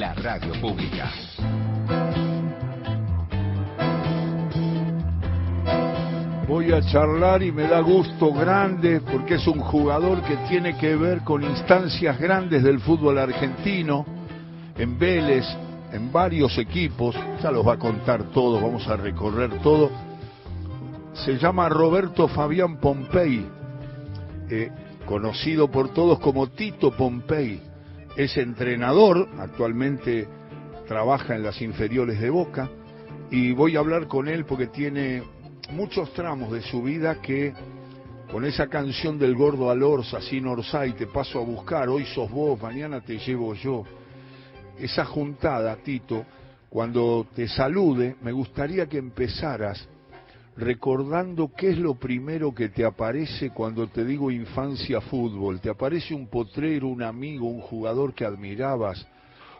la radio pública. Voy a charlar y me da gusto grande porque es un jugador que tiene que ver con instancias grandes del fútbol argentino, en Vélez, en varios equipos, ya los va a contar todo, vamos a recorrer todo. Se llama Roberto Fabián Pompey, eh, conocido por todos como Tito Pompey. Es entrenador, actualmente trabaja en las inferiores de Boca, y voy a hablar con él porque tiene muchos tramos de su vida que con esa canción del gordo Alorza, sin Orsay, te paso a buscar, hoy sos vos, mañana te llevo yo. Esa juntada, Tito, cuando te salude, me gustaría que empezaras recordando qué es lo primero que te aparece cuando te digo infancia fútbol. ¿Te aparece un potrero, un amigo, un jugador que admirabas,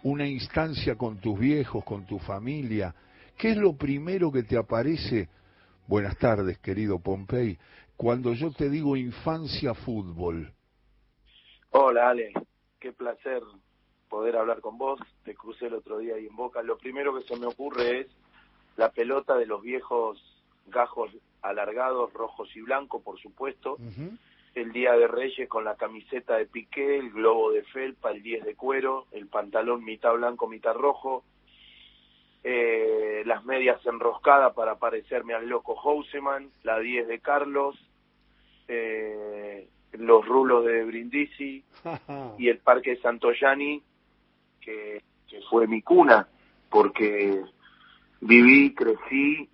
una instancia con tus viejos, con tu familia? ¿Qué es lo primero que te aparece? Buenas tardes, querido Pompey. Cuando yo te digo infancia fútbol. Hola, Ale. Qué placer poder hablar con vos. Te crucé el otro día ahí en Boca. Lo primero que se me ocurre es la pelota de los viejos gajos alargados, rojos y blancos, por supuesto. El Día de Reyes con la camiseta de piqué, el globo de felpa, el 10 de cuero, el pantalón mitad blanco, mitad rojo, eh, las medias enroscadas para parecerme al loco Houseman, la 10 de Carlos, eh, los rulos de Brindisi y el Parque Santoyani, que, que fue mi cuna, porque viví, crecí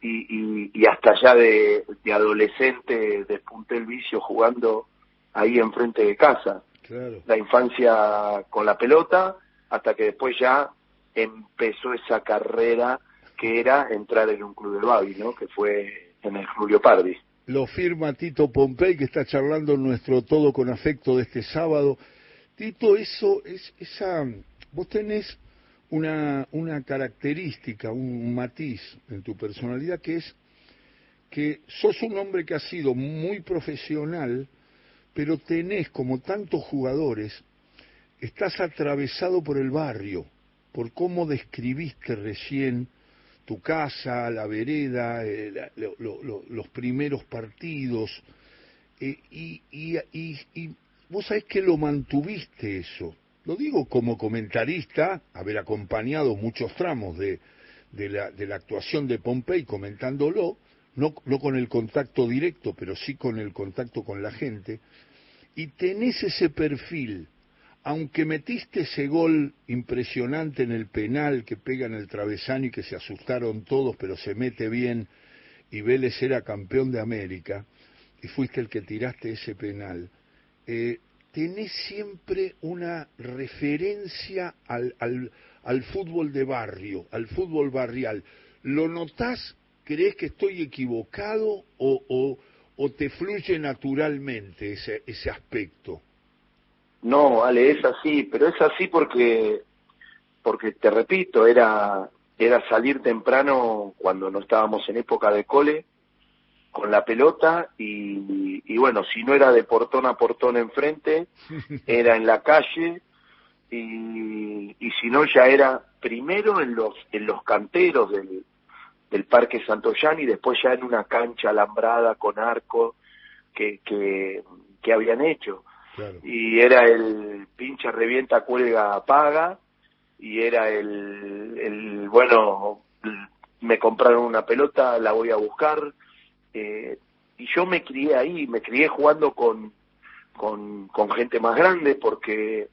y, y, hasta ya de, de, adolescente despunté el vicio jugando ahí enfrente de casa. La infancia con la pelota, hasta que después ya empezó esa carrera que era entrar en un club de Babi, ¿no? Que fue en el Julio Pardi. Lo firma Tito Pompey, que está charlando nuestro Todo con Afecto de este sábado. Tito, eso, es, esa, vos tenés una, una característica, un matiz en tu personalidad que es que sos un hombre que ha sido muy profesional, pero tenés, como tantos jugadores, estás atravesado por el barrio, por cómo describiste recién tu casa, la vereda, eh, los primeros partidos, eh, y, y, y, y vos sabés que lo mantuviste eso lo digo como comentarista, haber acompañado muchos tramos de, de, la, de la actuación de Pompey comentándolo, no, no con el contacto directo, pero sí con el contacto con la gente, y tenés ese perfil, aunque metiste ese gol impresionante en el penal que pega en el travesano y que se asustaron todos, pero se mete bien, y Vélez era campeón de América, y fuiste el que tiraste ese penal, eh, tenés siempre una referencia al, al, al, fútbol de barrio, al fútbol barrial. ¿Lo notás? ¿Crees que estoy equivocado o, o, o te fluye naturalmente ese, ese aspecto? No, Ale, es así, pero es así porque, porque te repito, era, era salir temprano cuando no estábamos en época de cole, con la pelota y, y, bueno, si no era de portón a portón enfrente, era en la calle y, y si no ya era primero en los, en los canteros del, del Parque Santoyán y después ya en una cancha alambrada con arco que, que, que habían hecho. Claro. Y era el pincha, revienta, cuelga, paga y era el, el bueno, me compraron una pelota, la voy a buscar, eh, y yo me crié ahí, me crié jugando con, con, gente más grande porque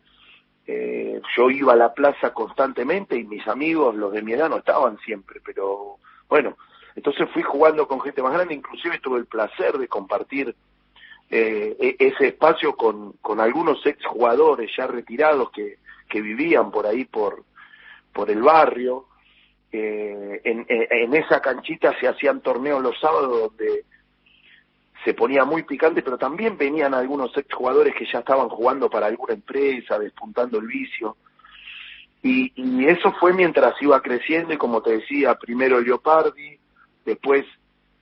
eh, yo iba a la plaza constantemente y mis amigos, los de mi edad, no estaban siempre, pero bueno, entonces fui jugando con gente más grande, inclusive tuve el placer de compartir eh, e, ese espacio con, con algunos ex jugadores ya retirados que, que vivían por ahí por, por el barrio eh, en, en, esa canchita se hacían torneos los sábados donde se ponía muy picante, pero también venían algunos exjugadores que ya estaban jugando para alguna empresa, despuntando el vicio. Y, y eso fue mientras iba creciendo y como te decía, primero Leopardi, después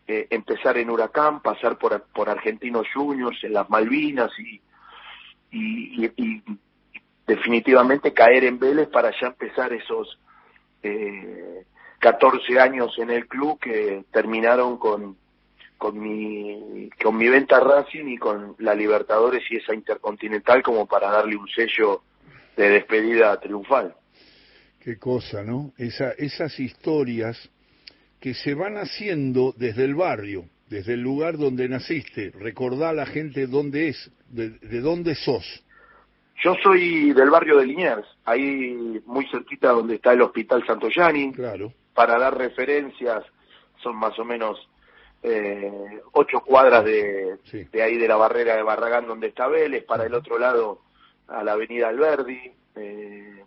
eh, empezar en Huracán, pasar por, por Argentinos Juniors, en las Malvinas y, y, y, definitivamente caer en Vélez para ya empezar esos eh, 14 años en el club que terminaron con con mi con mi venta Racing y con la Libertadores y esa Intercontinental como para darle un sello de despedida triunfal. Qué cosa, ¿no? Esa, esas historias que se van haciendo desde el barrio, desde el lugar donde naciste. Recordá a la gente dónde es, de, de dónde sos. Yo soy del barrio de Liniers, ahí muy cerquita donde está el Hospital Santoyani. Claro. Para dar referencias, son más o menos eh, ocho cuadras de, Sí. de ahí de la barrera de Barragán donde está Vélez, para el otro lado a la avenida Alberdi. eh,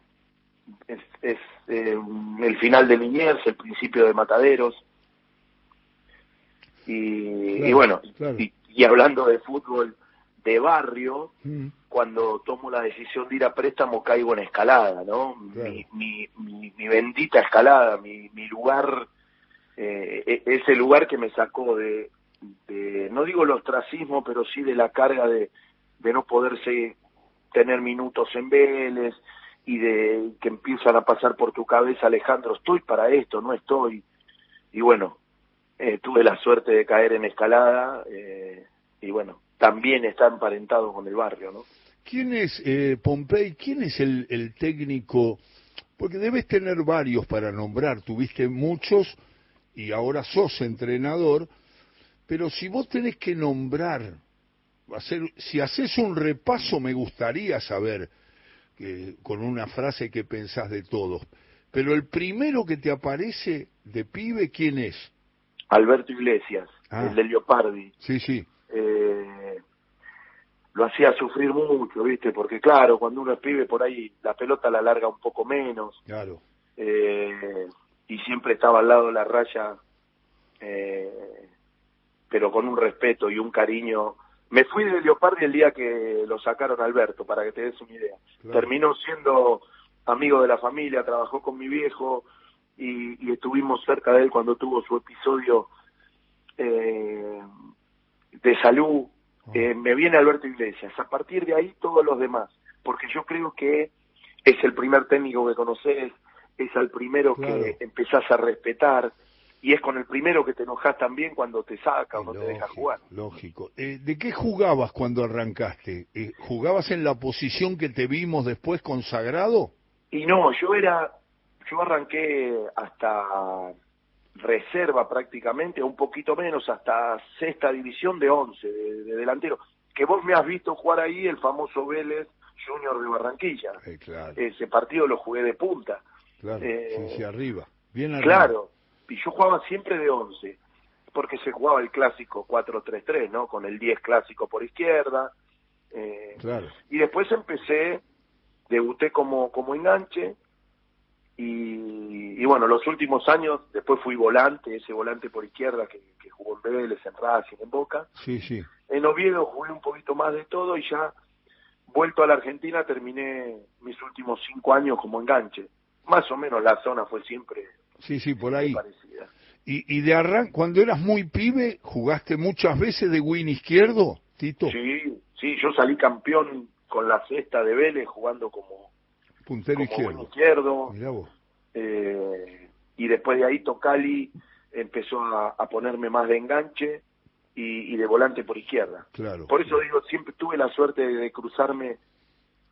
es es eh, el final de Liniers, el principio de Mataderos. Y, Claro, y bueno, claro. y, y hablando de fútbol de barrio, Mm, cuando tomo la decisión de ir a préstamo caigo en escalada, ¿no? Claro. Mi, mi, mi, mi bendita escalada, mi, mi lugar, eh, e- ese lugar que me sacó de, de, no digo el ostracismo, pero sí de la carga de, de no poder seguir- tener minutos en Vélez y de que empiezan a pasar por tu cabeza, Alejandro, estoy para esto, no estoy. Y bueno, eh, tuve la suerte de caer en escalada eh, y bueno, también está emparentado con el barrio, ¿no? ¿Quién es, eh, Pompey, quién es el, el técnico? Porque debes tener varios para nombrar, tuviste muchos y ahora sos entrenador, pero si vos tenés que nombrar, hacer, si haces un repaso me gustaría saber, que, con una frase que pensás de todos, pero el primero que te aparece de pibe, ¿quién es? Alberto Iglesias, Ah. el de Leopardi. Sí, sí, Eh, lo hacía sufrir mucho, ¿viste? Porque claro, cuando uno es pibe por ahí la pelota la larga un poco menos claro. eh, y siempre estaba al lado de la raya, eh, pero con un respeto y un cariño. Me fui de Leopardi el día que lo sacaron a Alberto, para que te des una idea. Claro. Terminó siendo amigo de la familia, trabajó con mi viejo y, y estuvimos cerca de él cuando tuvo su episodio eh, de salud. Eh, me viene Alberto Iglesias. A partir de ahí todos los demás, porque yo creo que es el primer técnico que conoces, es al primero Claro. que empezás a respetar y es con el primero que te enojas también cuando te saca o no te deja jugar. Lógico. Eh, ¿De qué jugabas cuando arrancaste? Eh, ¿Jugabas en la posición que te vimos después consagrado? Y no, yo era, yo arranqué hasta reserva prácticamente, un poquito menos, hasta sexta división de 11 de, de delantero. Que vos me has visto jugar ahí el famoso Vélez Junior de Barranquilla. Eh, claro, Ese partido lo jugué de punta. claro. eh, sí, sí, arriba. Bien arriba. Claro, y yo jugaba siempre de 11, porque se jugaba el clásico 4-3-3, ¿no? Con el 10 clásico por izquierda. eh, Claro. y después empecé, debuté como, como enganche, y, y bueno, los últimos años, después fui volante, ese volante por izquierda que, que jugó en Vélez, en Racing, en Boca. Sí, sí. En Oviedo jugué un poquito más de todo y ya vuelto a la Argentina terminé mis últimos cinco años como enganche. Más o menos la zona fue siempre Sí, sí, por ahí. parecida. Y, y de arran cuando eras muy pibe, ¿jugaste muchas veces de win izquierdo, Tito? Sí, sí, yo salí campeón con la cesta de Vélez jugando como, Puntero como izquierdo. izquierdo. Mirá vos. eh, y después de ahí Tocali empezó a, a ponerme más de enganche y, y de volante por izquierda. Claro. Por eso digo, siempre tuve la suerte de, de cruzarme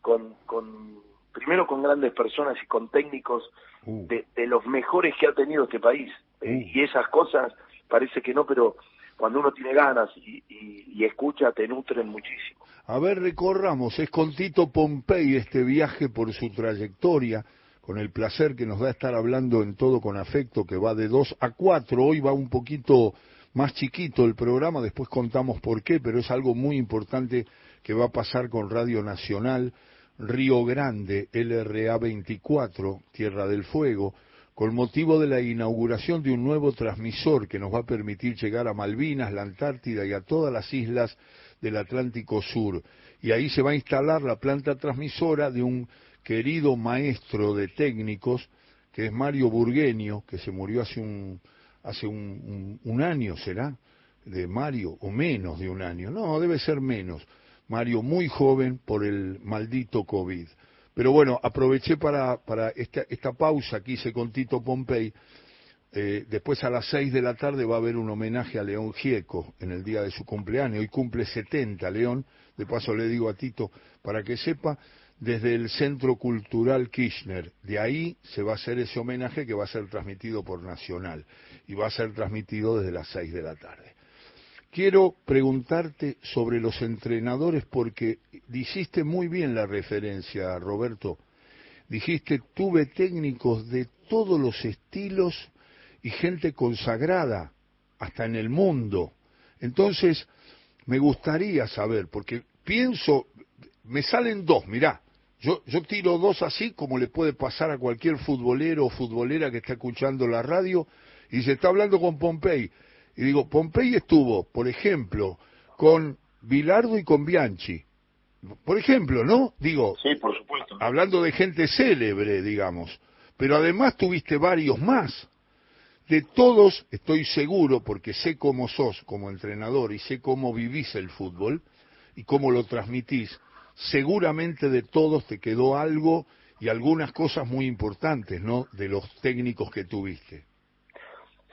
con, con, primero con grandes personas y con técnicos Uh, de, de los mejores que ha tenido este país. Eh, Uh. y esas cosas parece que no, pero cuando uno tiene ganas y, y- y escucha, te nutren muchísimo. A ver, recorramos, es con Tito Pompey este viaje por su trayectoria, con el placer que nos da estar hablando en todo con afecto, que va de 2 a 4, hoy va un poquito más chiquito el programa, después contamos por qué, pero es algo muy importante que va a pasar con Radio Nacional, Río Grande, LRA 24, Tierra del Fuego, con motivo de la inauguración de un nuevo transmisor que nos va a permitir llegar a Malvinas, la Antártida y a todas las islas del Atlántico Sur. Y ahí se va a instalar la planta transmisora de un querido maestro de técnicos, que es Mario Burgueño, que se murió hace un, hace un, un- un año, ¿será? De Mario, o menos de un año. No, debe ser menos. Mario muy joven por el maldito COVID. Pero bueno, aproveché para, para esta, esta pausa que hice con Tito Pompey. Eh, después a las seis de la tarde va a haber un homenaje a León Gieco en el día de su cumpleaños. Hoy cumple 70 León. De paso le digo a Tito para que sepa, desde el Centro Cultural Kirchner. De ahí se va a hacer ese homenaje que va a ser transmitido por Nacional y va a ser transmitido desde las seis de la tarde. Quiero preguntarte sobre los entrenadores porque dijiste muy bien la referencia, Roberto. Dijiste, tuve técnicos de todos los estilos y gente consagrada, hasta en el mundo. Entonces, me gustaría saber, porque pienso, me salen dos, mirá, yo, yo tiro dos así como le puede pasar a cualquier futbolero o futbolera que está escuchando la radio y se está hablando con Pompey y digo, Pompey estuvo, por ejemplo, con Bilardo y con Bianchi. Por ejemplo, ¿no? Digo, sí, por supuesto. hablando de gente célebre, digamos. Pero además tuviste varios más. De todos estoy seguro, porque sé cómo sos como entrenador y sé cómo vivís el fútbol y cómo lo transmitís, seguramente de todos te quedó algo y algunas cosas muy importantes, ¿no? De los técnicos que tuviste.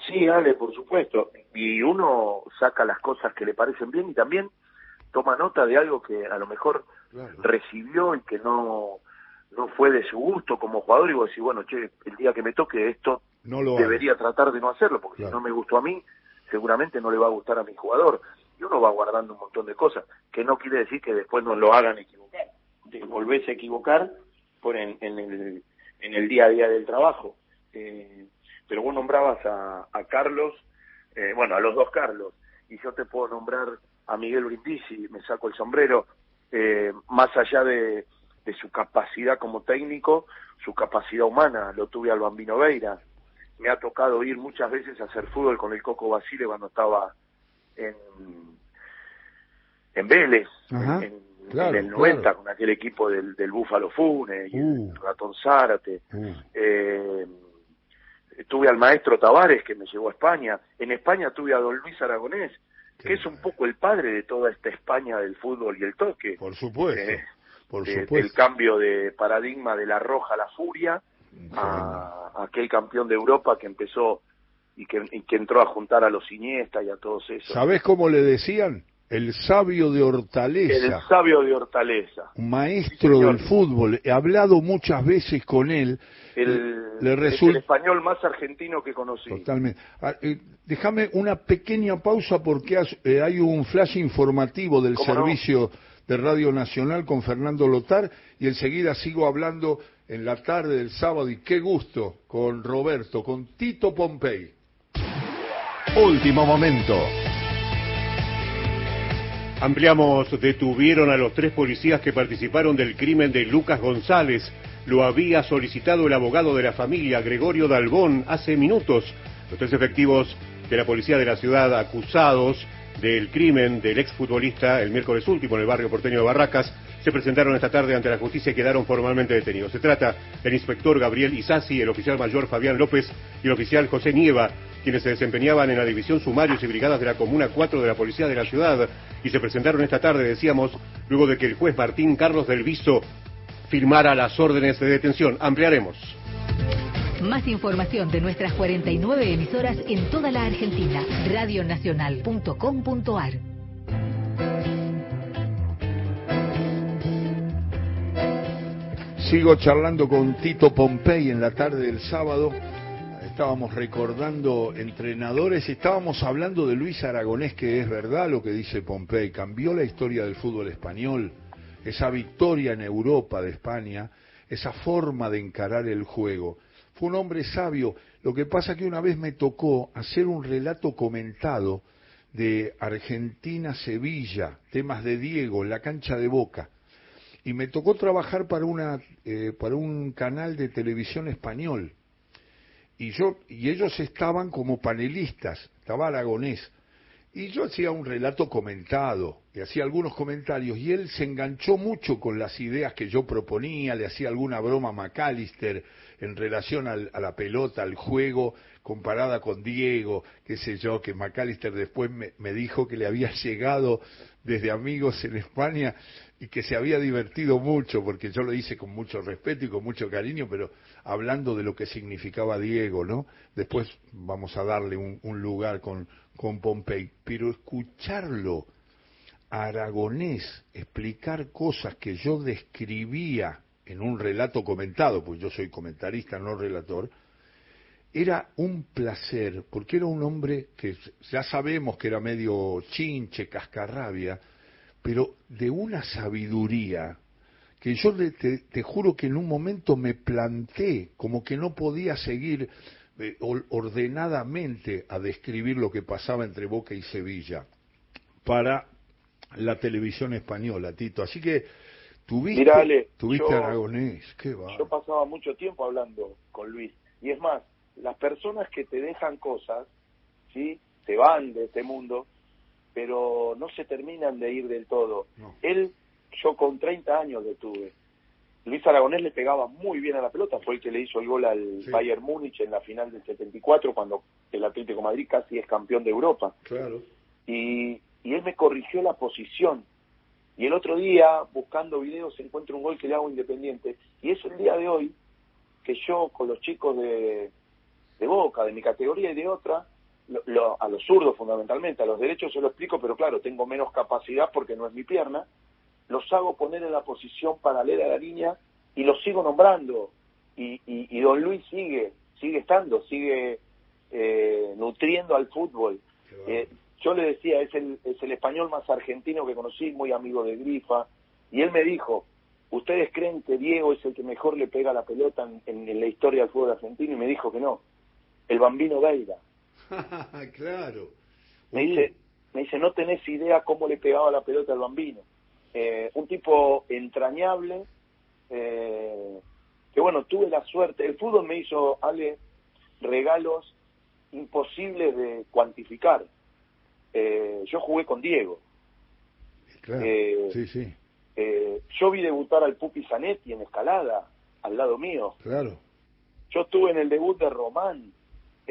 Sí, Ale, por supuesto. Y uno saca las cosas que le parecen bien y también toma nota de algo que a lo mejor recibió y que no no fue de su gusto como jugador y vos decís, bueno, che, el día que me toque esto debería tratar de no hacerlo, porque si no me gustó a mí, seguramente no le va a gustar a mi jugador. Y uno va guardando un montón de cosas, que no quiere decir que después no lo hagan equivocar. Te volvés a equivocar por en, en, el, en el día a día del trabajo. Eh, pero vos nombrabas a, Carlos, eh, bueno, a los dos Carlos, y yo te puedo nombrar a Miguel Brindisi, me saco el sombrero, eh, más allá de, su capacidad como técnico, su capacidad humana, lo tuve al Bambino Veira. Me ha tocado ir muchas veces a hacer fútbol con el Coco Basile cuando estaba en, en Vélez, en, el 90, con aquel equipo del, del Búfalo Fune y el uh. Ratón Zárate. Uh. Eh, tuve al maestro Tavares que me llevó a España, en España tuve a don Luis Aragonés, que es un poco el padre de toda esta España del fútbol y el toque. Por supuesto. Eh, por supuesto. El cambio de paradigma de la roja a la furia a, aquel campeón de Europa que empezó y que, y que entró a juntar a los Iniesta y a todos esos. ¿Sabés cómo le decían? El sabio de Hortaleza. El sabio de Hortaleza. Maestro del fútbol. He hablado muchas veces con él. El, el español más argentino que conocí. Totalmente. Ah, eh, déjame una pequeña pausa porque eh, hay un flash informativo del servicio de Radio Nacional con Fernando Lotar y enseguida sigo hablando en la tarde del sábado y qué gusto con Roberto, con Tito Pompey. Último momento. Ampliamos, detuvieron a los tres policías que participaron del crimen de Lucas González. Lo había solicitado el abogado de la familia, Gregorio Dalbón, hace minutos. Los tres efectivos de la policía de la ciudad acusados del crimen del exfutbolista el miércoles último en el barrio porteño de Barracas se presentaron esta tarde ante la justicia y quedaron formalmente detenidos. Se trata del inspector Gabriel Isasi, el oficial mayor Fabián López y el oficial José Nieva, quienes se desempeñaban en la división sumarios y brigadas de la Comuna 4 de la Policía de la Ciudad y se presentaron esta tarde, decíamos, luego de que el juez Martín Carlos del Viso firmara las órdenes de detención. Ampliaremos. Más información de nuestras 49 emisoras en toda la Argentina. Radionacional.com.ar Sigo charlando con Tito Pompey en la tarde del sábado estábamos recordando entrenadores, estábamos hablando de Luis Aragonés, que es verdad lo que dice Pompey, cambió la historia del fútbol español, esa victoria en Europa de España, esa forma de encarar el juego. Fue un hombre sabio. Lo que pasa que una vez me tocó hacer un relato comentado de Argentina-Sevilla, temas de Diego, la cancha de Boca. Y me tocó trabajar para, una, eh, para un canal de televisión español. Y yo y ellos estaban como panelistas, estaba Aragonés, y yo hacía un relato comentado, y hacía algunos comentarios y él se enganchó mucho con las ideas que yo proponía, le hacía alguna broma a McAllister en relación a la pelota, al juego, comparada con Diego, qué sé yo, que McAllister después me dijo que le había llegado desde amigos en España y que se había divertido mucho, porque yo lo hice con mucho respeto y con mucho cariño, pero hablando de lo que significaba Diego, ¿no? Después vamos a darle un, lugar con, con Pompey, pero escucharlo a Aragonés explicar cosas que yo describía en un relato comentado, pues yo soy comentarista, no relator, era un placer, porque era un hombre que ya sabemos que era medio chinche, cascarrabia, pero de una sabiduría que yo te, juro que en un momento me planté como que no podía seguir eh, ordenadamente a describir lo que pasaba entre Boca y Sevilla para la televisión española, Tito. Así que tuviste, tuviste Aragonés, qué va. Yo pasaba mucho tiempo hablando con Luis. Y es más, las personas que te dejan cosas, ¿sí? Se van de este mundo, pero no se terminan de ir del todo. Él, yo con 30 años le tuve. Luis Aragonés le pegaba muy bien a la pelota, fue el que le hizo el gol al Bayern Múnich en la final del 74, cuando el Atlético Madrid casi es campeón de Europa. Claro. Y, y él me corrigió la posición. Y el otro día, buscando videos, encuentro un gol que le hago independiente. Y es el día de hoy que yo, con los chicos de, de Boca, de mi categoría y de otra, a los zurdos fundamentalmente, a los derechos se lo explico, pero claro, tengo menos capacidad porque no es mi pierna, los hago poner en la posición paralela a la línea y los sigo nombrando. Y, y, don Luis sigue, sigue estando, sigue eh, nutriendo al fútbol. Eh, yo le decía, es el, es el español más argentino que conocí, muy amigo de Grifa, y él me dijo, ¿ustedes creen que Diego es el que mejor le pega la pelota en, en la historia del fútbol argentino? Y me dijo que no, el bambino Gaira. claro. Me dice, me dice, no tenés idea cómo le pegaba la pelota al bambino. Eh, un tipo entrañable, eh, que bueno, tuve la suerte, el fútbol me hizo, Ale, regalos imposibles de cuantificar. Eh, yo jugué con Diego. Claro, sí, sí. yo vi debutar al Pupi Zanetti en escalada, al lado mío. Claro. Yo estuve en el debut de Román,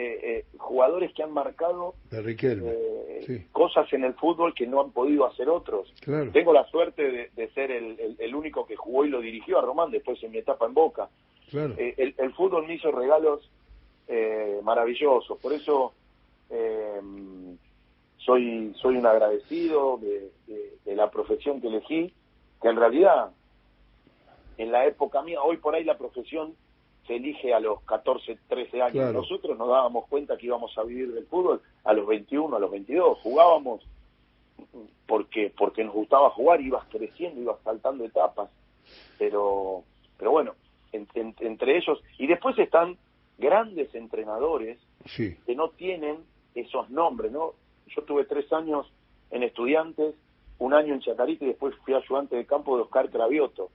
eh, eh, jugadores que han marcado eh, cosas en el fútbol que no han podido hacer otros. Tengo la suerte de, ser el, único que jugó y lo dirigió a Román después en mi etapa en Boca. El, fútbol me hizo regalos maravillosos, por eso soy soy un agradecido de la profesión que elegí, que en realidad en la época mía, hoy por ahí la profesión se elige a los 14, 13 años. Nosotros nos dábamos cuenta que íbamos a vivir del fútbol a los 21, a los 22. Jugábamos porque porque nos gustaba jugar, ibas creciendo, ibas saltando etapas. Pero pero bueno, entre ellos y después están grandes entrenadores que no tienen esos nombres, ¿no? Yo tuve tres años en estudiantes, un año en Chacarita y después fui ayudante de campo de Oscar Cravioto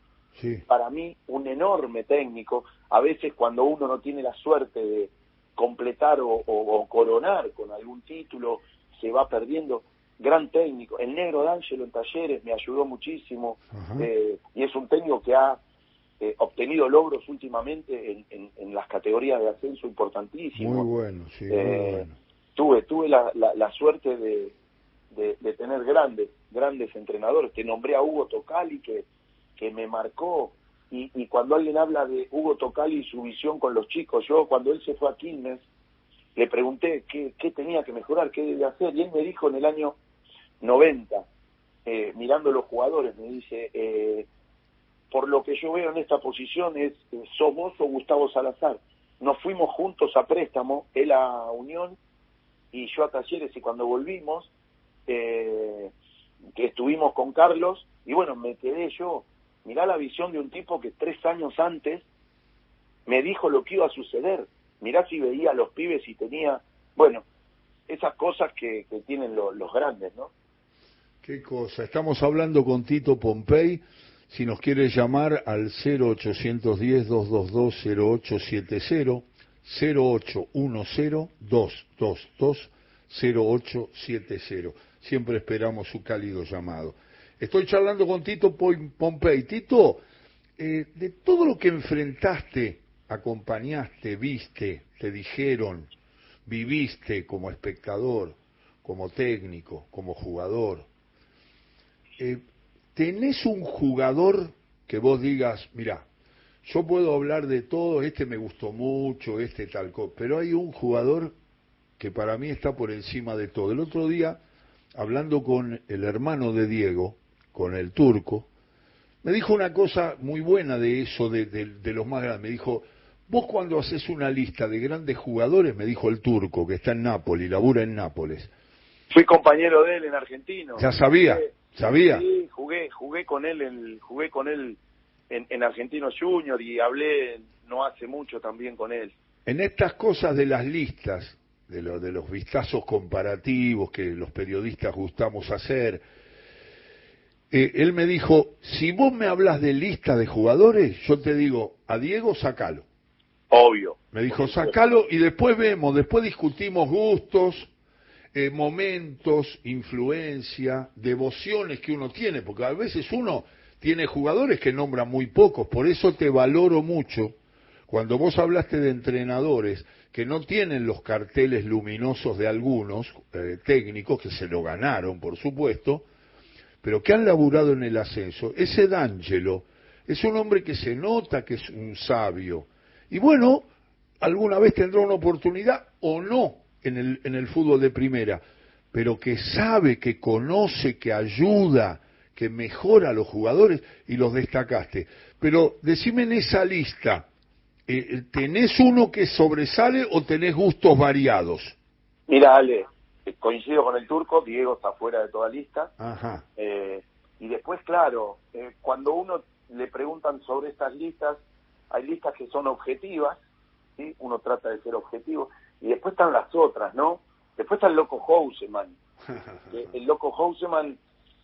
para mí un enorme técnico. A veces cuando uno no tiene la suerte de completar o, coronar con algún título, se va perdiendo. Gran técnico. El negro D'Angelo en talleres me ayudó muchísimo eh, y es un técnico que ha eh, obtenido logros últimamente en, las categorías de ascenso importantísimos. Muy bueno, sí, muy eh, bueno. Tuve, tuve la, la, suerte de, de, tener grandes, grandes entrenadores. Te nombré a Hugo Tocali, que que me marcó. Y, y, cuando alguien habla de Hugo Tocali y su visión con los chicos, yo cuando él se fue a Quilmes, le pregunté qué, qué tenía que mejorar, qué debía hacer, y él me dijo en el año 90, eh, mirando los jugadores, me dice, eh, por lo que yo veo en esta posición es, eh, sos vos o Gustavo Salazar. Nos fuimos juntos a préstamo, él a Unión y yo a Talleres, y cuando volvimos, eh, que estuvimos con Carlos, y bueno, me quedé yo mirá la visión de un tipo que tres años antes me dijo lo que iba a suceder. Mirá si veía a los pibes y tenía, bueno, esas cosas que, tienen los grandes, ¿no? Qué cosa. Estamos hablando con Tito Pompey. Si nos quiere llamar al 0810-222-0870, 0810-222-0870. siempre esperamos su cálido llamado. Estoy charlando con Tito Pompey. Tito, eh, de todo lo que enfrentaste, acompañaste, viste, te dijeron, viviste como espectador, como técnico, como jugador, eh, ¿tenés un jugador que vos digas, mira, yo puedo hablar de todo, este me gustó mucho, este tal cosa, pero hay un jugador que para mí está por encima de todo. El otro día, hablando con el hermano de Diego, con el turco, me dijo una cosa muy buena de eso, de, de los más grandes. Me dijo, vos cuando haces una lista de grandes jugadores, me dijo el turco, que está en Nápoles, labura en Nápoles. Fui compañero de él en Argentino. Ya sabía, sabía. Sí, jugué, jugué con él, en, jugué con él en, en Argentino Junior y hablé no hace mucho también con él. En estas cosas de las listas, de, lo, de los vistazos comparativos que los periodistas gustamos hacer, eh, él me dijo, si vos me hablas de lista de jugadores, yo te digo, a Diego sacalo. Obvio. Me dijo, sacalo y después vemos, después discutimos gustos, eh, momentos, influencia, devociones que uno tiene, porque a veces uno tiene jugadores que nombra muy pocos, por eso te valoro mucho cuando vos hablaste de entrenadores que no tienen los carteles luminosos de algunos eh, técnicos, que se lo ganaron, por supuesto, pero que han laburado en el ascenso, ese D'Angelo es un hombre que se nota que es un sabio. Y bueno, alguna vez tendrá una oportunidad o no en el, en el fútbol de primera, pero que sabe, que conoce, que ayuda, que mejora a los jugadores y los destacaste. Pero decime en esa lista, eh, ¿tenés uno que sobresale o tenés gustos variados? Mira, Ale, coincido con el turco, Diego está fuera de toda lista. Ajá. Eh, y después, claro, eh, cuando uno le preguntan sobre estas listas, hay listas que son objetivas, ¿sí? uno trata de ser objetivo, y después están las otras, ¿no? Después está el loco Houseman. el loco Houseman,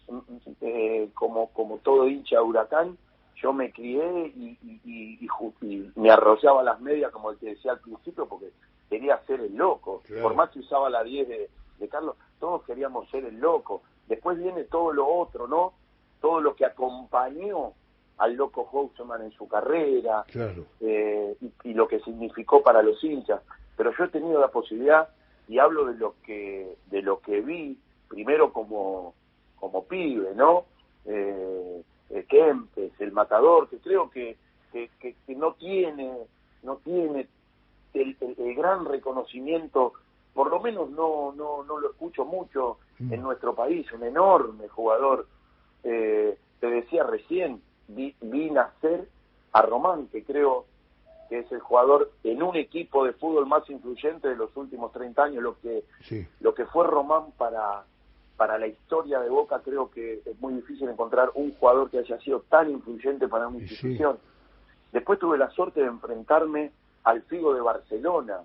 mm, eh, como, como todo hincha huracán, yo me crié y, y, y, me arrollaba las medias, como el que decía al principio, porque quería ser el loco. Por más que usaba la 10 de, de Carlos, todos queríamos ser el loco. Después viene todo lo otro, ¿no? Todo lo que acompañó al loco Houseman en su carrera eh, y, lo que significó para los hinchas pero yo he tenido la posibilidad y hablo de lo que de lo que vi primero como como pibe no eh, eh Kempes el matador que creo que que, que, no tiene no tiene el, el, gran reconocimiento por lo menos no no no lo escucho mucho mm. en nuestro país un enorme jugador eh, te decía recién vi, vi nacer a Román que creo que es el jugador en un equipo de fútbol más influyente de los últimos 30 años, lo que, lo que fue Román para, para la historia de Boca, creo que es muy difícil encontrar un jugador que haya sido tan influyente para una institución. Después tuve la suerte de enfrentarme al Figo de Barcelona.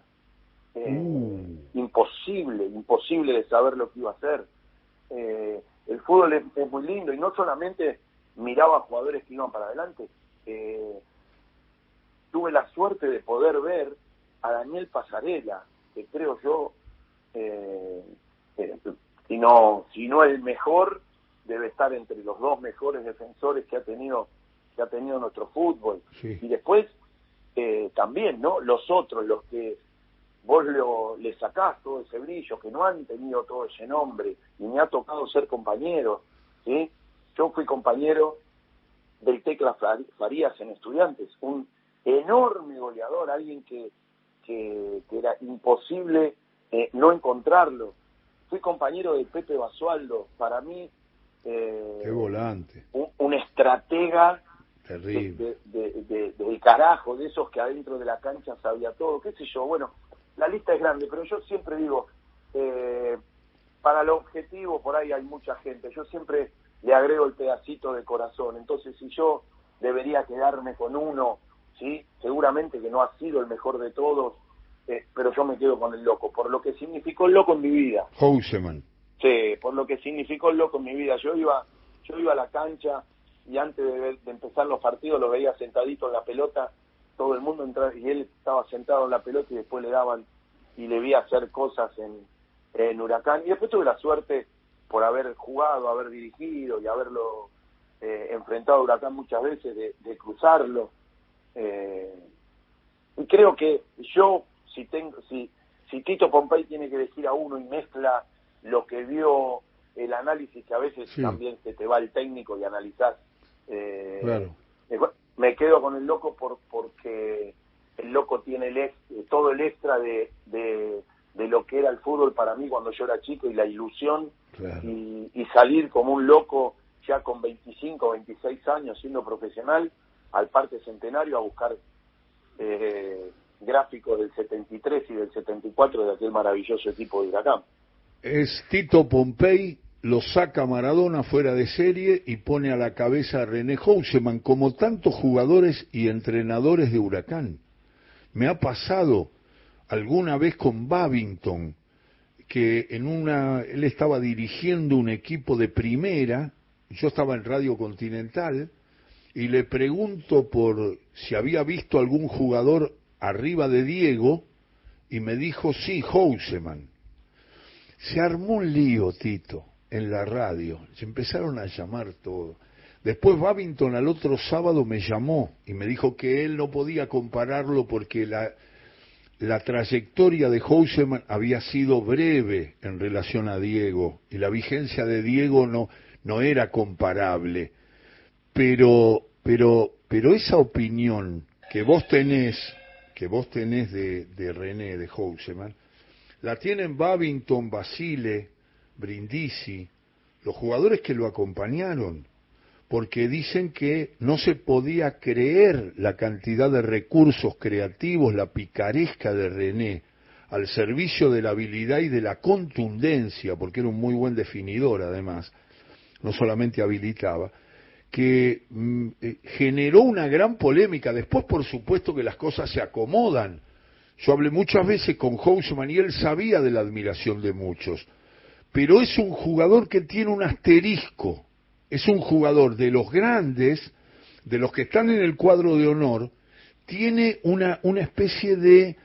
Eh. Imposible, imposible de saber lo que iba a hacer. Eh, el fútbol es, es, muy lindo y no solamente miraba jugadores que iban para adelante, eh, tuve la suerte de poder ver a Daniel Pasarela, que creo yo, eh, eh, si, no, si no el mejor, debe estar entre los dos mejores defensores que ha tenido que ha tenido nuestro fútbol. Y después eh, también, ¿no? Los otros, los que vos lo, le sacás todo ese brillo, que no han tenido todo ese nombre, y me ha tocado ser compañero, ¿sí? Yo fui compañero del Tecla Farías en Estudiantes, un enorme goleador, alguien que, que, era imposible eh, no encontrarlo. Fui compañero de Pepe Basualdo, para mí... Eh, Qué volante. Un, estratega Terrible. De, de, carajo, de esos que adentro de la cancha sabía todo, qué sé yo, bueno, la lista es grande, pero yo siempre digo, eh, para el objetivo por ahí hay mucha gente, yo siempre le agrego el pedacito de corazón, entonces si yo debería quedarme con uno ¿sí? Seguramente que no ha sido el mejor de todos, eh, pero yo me quedo con el loco, por lo que significó el loco en mi vida. Houseman. Sí, por lo que significó el loco en mi vida. Yo iba, yo iba a la cancha y antes de, empezar los partidos lo veía sentadito en la pelota, todo el mundo entraba y él estaba sentado en la pelota y después le daban y le vi hacer cosas en, en Huracán. Y después tuve la suerte por haber jugado, haber dirigido y haberlo eh, enfrentado a Huracán muchas veces, de, cruzarlo. Eh, y creo que yo, si tengo, si, si Tito Pompey tiene que decir a uno y mezcla lo que vio el análisis, que a veces también se te va el técnico y analizar eh, me quedo con el loco por, porque el loco tiene el, todo el extra de, de, lo que era el fútbol para mí cuando yo era chico y la ilusión y, y, salir como un loco ya con 25, 26 años siendo profesional al Parque Centenario a buscar eh, gráficos del 73 y del 74 de aquel maravilloso equipo de Huracán. Es Tito Pompey, lo saca Maradona fuera de serie y pone a la cabeza a René Houseman, como tantos jugadores y entrenadores de Huracán. Me ha pasado alguna vez con Babington, que en una, él estaba dirigiendo un equipo de primera, yo estaba en Radio Continental, y le pregunto por si había visto algún jugador arriba de Diego, y me dijo sí, Houseman. Se armó un lío, Tito, en la radio. Se empezaron a llamar todo. Después Babington al otro sábado me llamó y me dijo que él no podía compararlo porque la, la trayectoria de Houseman había sido breve en relación a Diego y la vigencia de Diego no, no era comparable. Pero, pero, pero esa opinión que vos tenés, que vos tenés de, de René, de Houseman, la tienen Babington, Basile, Brindisi, los jugadores que lo acompañaron, porque dicen que no se podía creer la cantidad de recursos creativos, la picaresca de René, al servicio de la habilidad y de la contundencia, porque era un muy buen definidor además, no solamente habilitaba, que mm, eh, generó una gran polémica. Después, por supuesto, que las cosas se acomodan. Yo hablé muchas veces con Houseman y él sabía de la admiración de muchos, pero es un jugador que tiene un asterisco, es un jugador de los grandes, de los que están en el cuadro de honor, tiene una, una especie de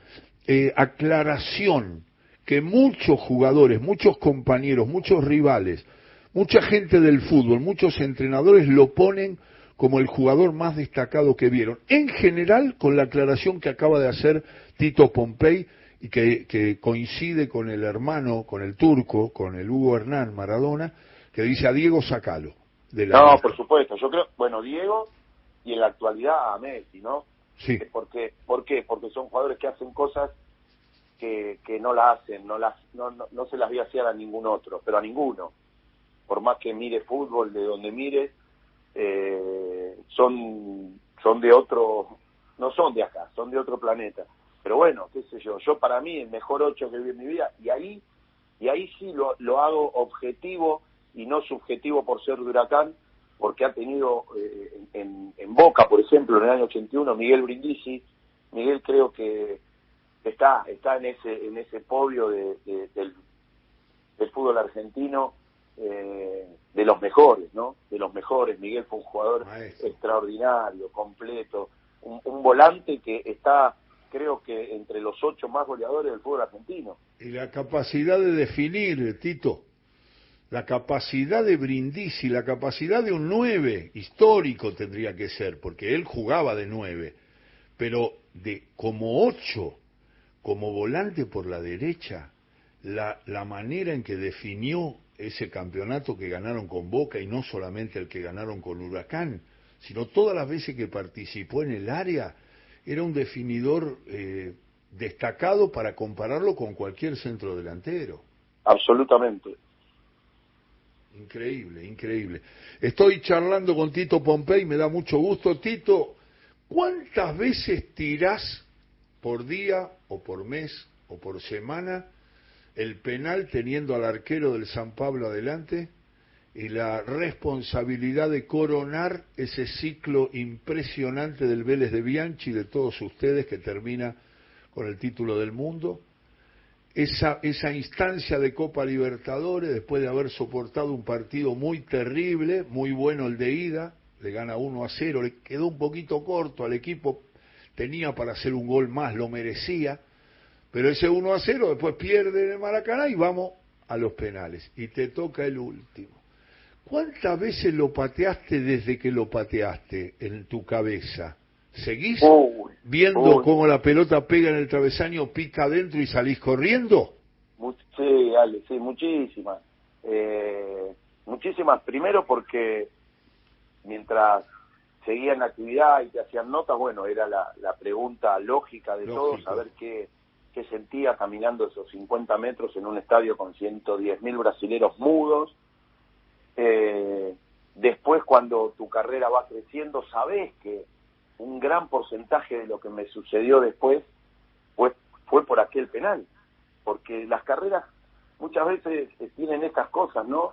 eh, aclaración que muchos jugadores, muchos compañeros, muchos rivales, mucha gente del fútbol, muchos entrenadores lo ponen como el jugador más destacado que vieron. En general, con la aclaración que acaba de hacer Tito Pompey y que, coincide con el hermano, con el turco, con el Hugo Hernán Maradona, que dice a Diego sacalo. De la no, por supuesto. Yo creo, bueno, Diego y en la actualidad a Messi, ¿no? Sí. Porque, ¿Por qué? Porque son jugadores que hacen cosas que, que no la hacen, no, las, no, no, se las voy a hacer a ningún otro, pero a ninguno. Por más que mire fútbol de donde mire, eh, son, son de otro, no son de acá, son de otro planeta. Pero bueno, qué sé yo, yo para mí el mejor ocho que vi en mi vida, y ahí, y ahí sí lo, lo hago objetivo y no subjetivo por ser de huracán, porque ha tenido eh, en, en, Boca, por ejemplo, en el año 81, Miguel Brindisi, Miguel creo que está está en ese en ese podio de, del, del, fútbol argentino eh, de los mejores, ¿no? De los mejores. Miguel fue un jugador extraordinario, completo, un, un volante que está creo que entre los ocho más goleadores del fútbol argentino. Y la capacidad de definir, Tito, la capacidad de Brindisi, la capacidad de un nueve histórico tendría que ser, porque él jugaba de nueve, pero de como ocho, como volante por la derecha, la, la manera en que definió ese campeonato que ganaron con Boca y no solamente el que ganaron con Huracán, sino todas las veces que participó en el área, era un definidor eh, destacado para compararlo con cualquier centro delantero. Absolutamente. Increíble, increíble. Estoy charlando con Tito Pompey, me da mucho gusto. Tito, ¿cuántas veces tirás por día o por mes o por semana el penal teniendo al arquero del San Pablo adelante? Y la responsabilidad de coronar ese ciclo impresionante del Vélez de Bianchi, de todos ustedes, que termina con el título del mundo, esa, esa instancia de Copa Libertadores, después de haber soportado un partido muy terrible, muy bueno el de ida, le gana 1 a 0, le quedó un poquito corto al equipo, tenía para hacer un gol más, lo merecía, pero ese 1 a 0 después pierde en el Maracaná y vamos a los penales y te toca el último. ¿Cuántas veces lo pateaste desde que lo pateaste en tu cabeza? ¿Seguís viendo cómo la pelota pega en el travesaño, pica adentro y salís corriendo? Sí, Ale, sí, muchísimas. Eh, muchísimas, primero porque mientras seguían la actividad y te hacían notas, bueno, era la, pregunta lógica de todos, saber qué, qué sentía caminando esos 50 metros en un estadio con 110 mil brasileros mudos. Eh, después, cuando tu carrera va creciendo, sabes que un gran porcentaje de lo que me sucedió después fue, fue por aquel penal. Porque las carreras muchas veces tienen estas cosas, ¿no?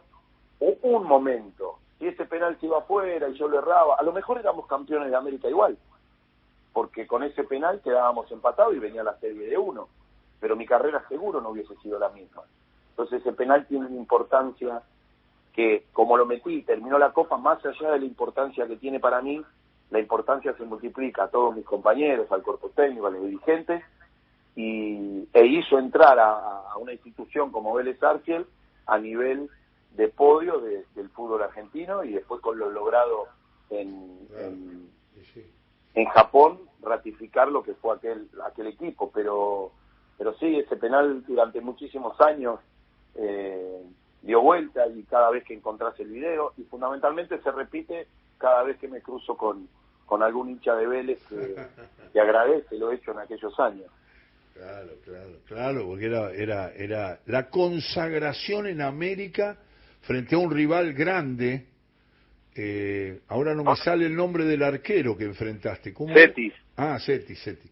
Un momento, y ese penal se iba afuera y yo lo erraba, a lo mejor éramos campeones de América igual, porque con ese penal quedábamos empatados y venía la serie de uno, pero mi carrera seguro no hubiese sido la misma. Entonces ese penal tiene una importancia que, como lo metí y terminó la copa, más allá de la importancia que tiene para mí, la importancia se multiplica a todos mis compañeros, al cuerpo técnico, a los dirigentes, y, e hizo entrar a, una institución como Vélez Arfiel a nivel de podio del fútbol argentino y después con lo logrado en, en, Japón ratificar lo que fue aquel aquel equipo. Pero pero sí ese penal durante muchísimos años eh, dio vuelta y cada vez que encontrás el video y fundamentalmente se repite cada vez que me cruzo con, con algún hincha de Vélez que, agradece lo hecho en aquellos años. Claro, claro, claro, porque era, era, era la consagración en América frente a un rival grande. Eh, ahora no me ah. sale el nombre del arquero que enfrentaste. ¿Cómo? Cetis. Ah, Cetis, Cetis.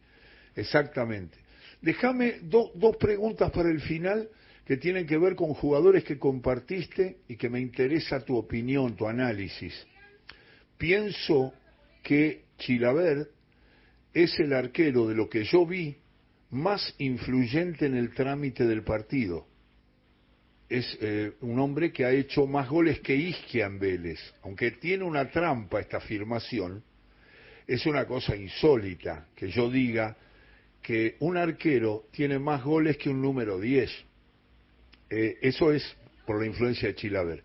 Exactamente. Déjame dos preguntas para el final que tienen que ver con jugadores que compartiste y que me interesa tu opinión, tu análisis. Pienso que Chilavert es el arquero de lo que yo vi más influyente en el trámite del partido. Es eh, un hombre que ha hecho más goles que Isquia en Vélez. Aunque tiene una trampa esta afirmación, es una cosa insólita que yo diga que un arquero tiene más goles que un número 10. Eh, eso es por la influencia de Chilavert.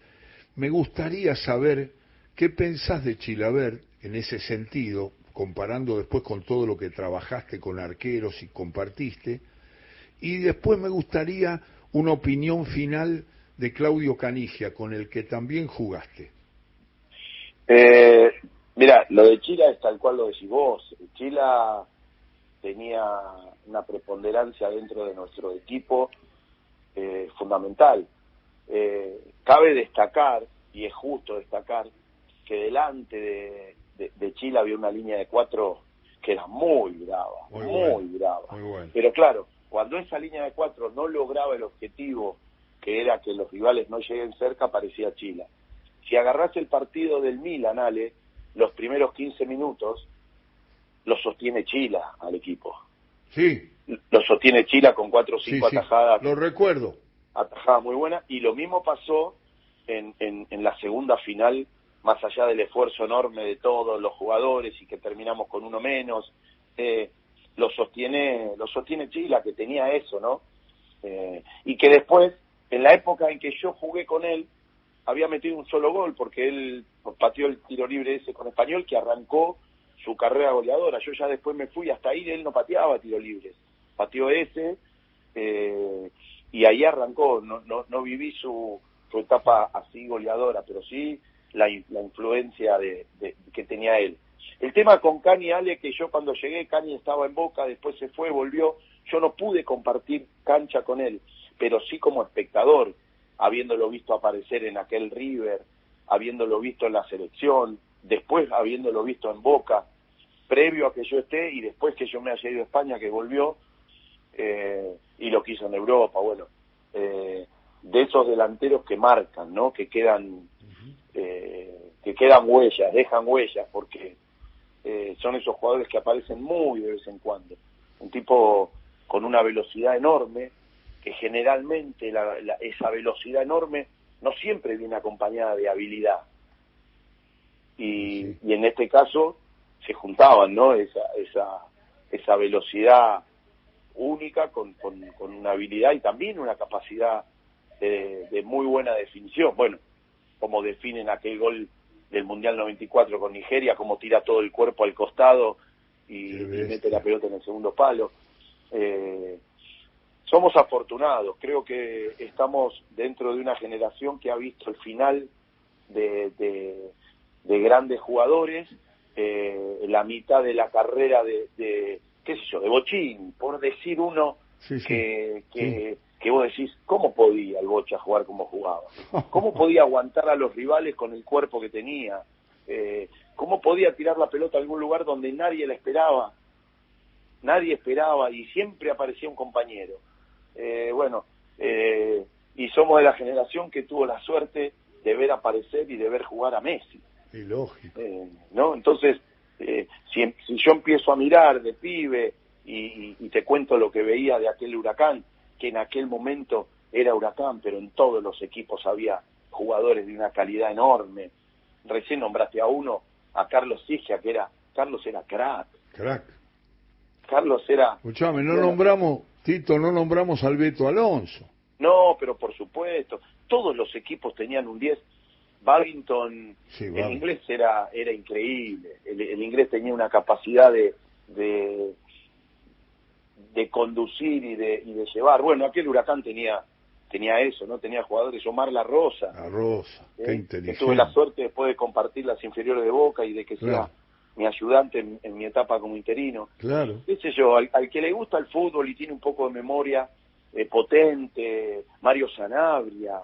Me gustaría saber qué pensás de Chilavert en ese sentido, comparando después con todo lo que trabajaste con arqueros y compartiste. Y después me gustaría una opinión final de Claudio Canigia, con el que también jugaste. Eh, mira, lo de Chila es tal cual lo decís vos. Chila tenía una preponderancia dentro de nuestro equipo eh, fundamental. Eh, cabe destacar, y es justo destacar, que delante de, de, Chile había una línea de cuatro que era muy brava, muy, brava. Pero claro, cuando esa línea de cuatro no lograba el objetivo, que era que los rivales no lleguen cerca, aparecía Chila. Si agarras el partido del Milan, Ale, los primeros 15 minutos, lo sostiene Chila al equipo. Sí. Lo sostiene Chila con cuatro o cinco atajadas. Lo recuerdo. Atajadas muy buenas. Y lo mismo pasó en, en, en la segunda final más allá del esfuerzo enorme de todos los jugadores y que terminamos con uno menos, eh, lo sostiene lo sostiene Chila que tenía eso, ¿no? Eh, y que después, en la época en que yo jugué con él, había metido un solo gol porque él pateó el tiro libre ese con Español que arrancó su carrera goleadora. Yo ya después me fui hasta ahí, él no pateaba tiro libres, pateó ese eh, y ahí arrancó. No, no, no viví su, su etapa así goleadora, pero sí la, influencia de, que tenía él. El tema con Cani Ale, que yo cuando llegué, Cani estaba en Boca, después se fue, volvió, yo no pude compartir cancha con él, pero sí como espectador, habiéndolo visto aparecer en aquel River, habiéndolo visto en la selección, después habiéndolo visto en Boca, previo a que yo esté y después que yo me haya ido a España, que volvió, eh, y lo quiso en Europa, bueno, eh, de esos delanteros que marcan, ¿no? Que quedan eh, que quedan huellas, dejan huellas, porque eh, son esos jugadores que aparecen muy de vez en cuando. Un tipo con una velocidad enorme, que generalmente esa velocidad enorme no siempre viene acompañada de habilidad. Y, y en este caso se juntaban, ¿no? Esa, esa, esa velocidad única con, con, con, una habilidad y también una capacidad de, muy buena definición. Bueno, como definen aquel gol del Mundial 94 con Nigeria, como tira todo el cuerpo al costado y, mete la pelota en el segundo palo. Eh, somos afortunados, creo que estamos dentro de una generación que ha visto el final de, de, grandes jugadores, eh, la mitad de la carrera de, qué sé yo, de Bochín, por decir uno que, que, que, vos decís, ¿cómo podía el Bocha jugar como jugaba? ¿Cómo podía aguantar a los rivales con el cuerpo que tenía? Eh, ¿Cómo podía tirar la pelota a algún lugar donde nadie la esperaba? Nadie esperaba y siempre aparecía un compañero. Eh, bueno, eh, y somos de la generación que tuvo la suerte de ver aparecer y de ver jugar a Messi. Y lógico. Eh, ¿No? Entonces, eh, si, si, yo empiezo a mirar de pibe y, y, te cuento lo que veía de aquel huracán, que en aquel momento era huracán, pero en todos los equipos había jugadores de una calidad enorme. Recién nombraste a uno, a Carlos Sigia, que era, Carlos era crack. Crack. Carlos era... Escuchame, no nombramos, Tito, no nombramos al Beto Alonso. No, pero por supuesto, todos los equipos tenían un 10. Babington, el inglés era era increíble. El, inglés tenía una capacidad de, de, conducir y de, y de llevar. Bueno, aquel huracán tenía tenía eso, ¿no? Tenía jugadores, Omar La Rosa. La Rosa, qué inteligente. tuve la suerte después de compartir las inferiores de Boca y de que sea mi ayudante en, mi etapa como interino. Claro. Qué sé yo, al, que le gusta el fútbol y tiene un poco de memoria eh, potente, Mario Sanabria,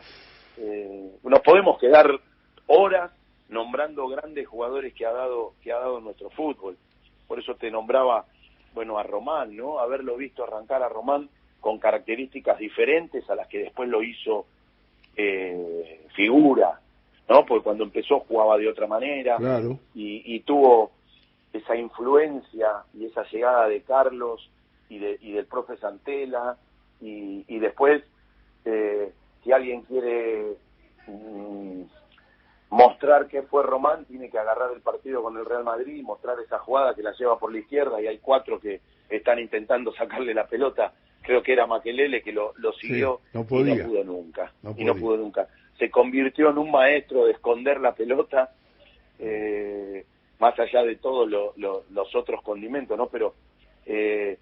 eh, nos podemos quedar horas nombrando grandes jugadores que ha dado que ha dado nuestro fútbol. Por eso te nombraba, bueno, a Román, ¿no? Haberlo visto arrancar a Román con características diferentes a las que después lo hizo eh, figura, ¿no? Porque cuando empezó jugaba de otra manera y, tuvo esa influencia y esa llegada de Carlos y, de, y del profe Santela y, y después eh, si alguien quiere mm, mostrar que fue Román tiene que agarrar el partido con el Real Madrid y mostrar esa jugada que la lleva por la izquierda y hay cuatro que están intentando sacarle la pelota. Creo que era Maquelele que lo, siguió no podía. y no pudo nunca y no pudo nunca. Se convirtió en un maestro de esconder la pelota eh, más allá de todos los otros condimentos no pero eh,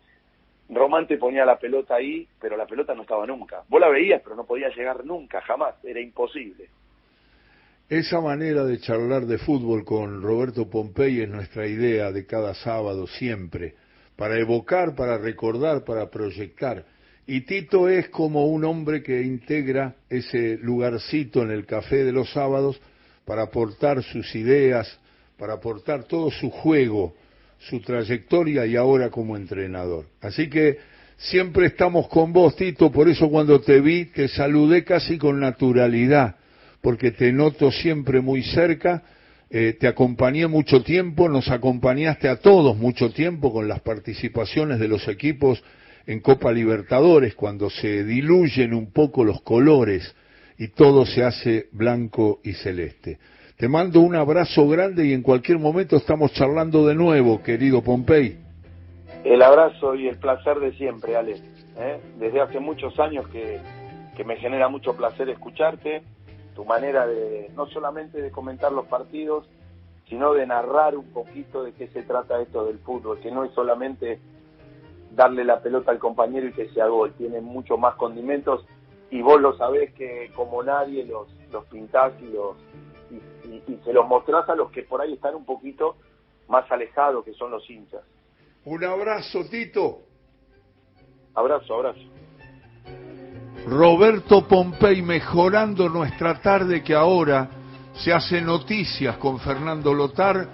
Román te ponía la pelota ahí pero la pelota no estaba nunca vos la veías pero no podía llegar nunca jamás era imposible esa manera de charlar de fútbol con Roberto Pompey es nuestra idea de cada sábado siempre para evocar, para recordar, para proyectar. Y Tito es como un hombre que integra ese lugarcito en el café de los sábados para aportar sus ideas, para aportar todo su juego, su trayectoria y ahora como entrenador. Así que siempre estamos con vos, Tito, por eso cuando te vi te saludé casi con naturalidad, porque te noto siempre muy cerca eh, te acompañé mucho tiempo, nos acompañaste a todos mucho tiempo con las participaciones de los equipos en Copa Libertadores, cuando se diluyen un poco los colores y todo se hace blanco y celeste. Te mando un abrazo grande y en cualquier momento estamos charlando de nuevo, querido Pompey. El abrazo y el placer de siempre, Ale. ¿eh? Desde hace muchos años que me genera mucho placer escucharte tu manera de no solamente de comentar los partidos, sino de narrar un poquito de qué se trata esto del fútbol, que no es solamente darle la pelota al compañero y que sea gol, tiene mucho más condimentos y vos lo sabés que como nadie los, los pintás y, los, y, se los mostrás a los que por ahí están un poquito más alejados, que son los hinchas. Un abrazo, Tito. Abrazo, abrazo. Roberto Pompey mejorando nuestra tarde que ahora se hace noticias con Fernando Lotar